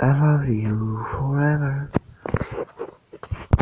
I love you forever.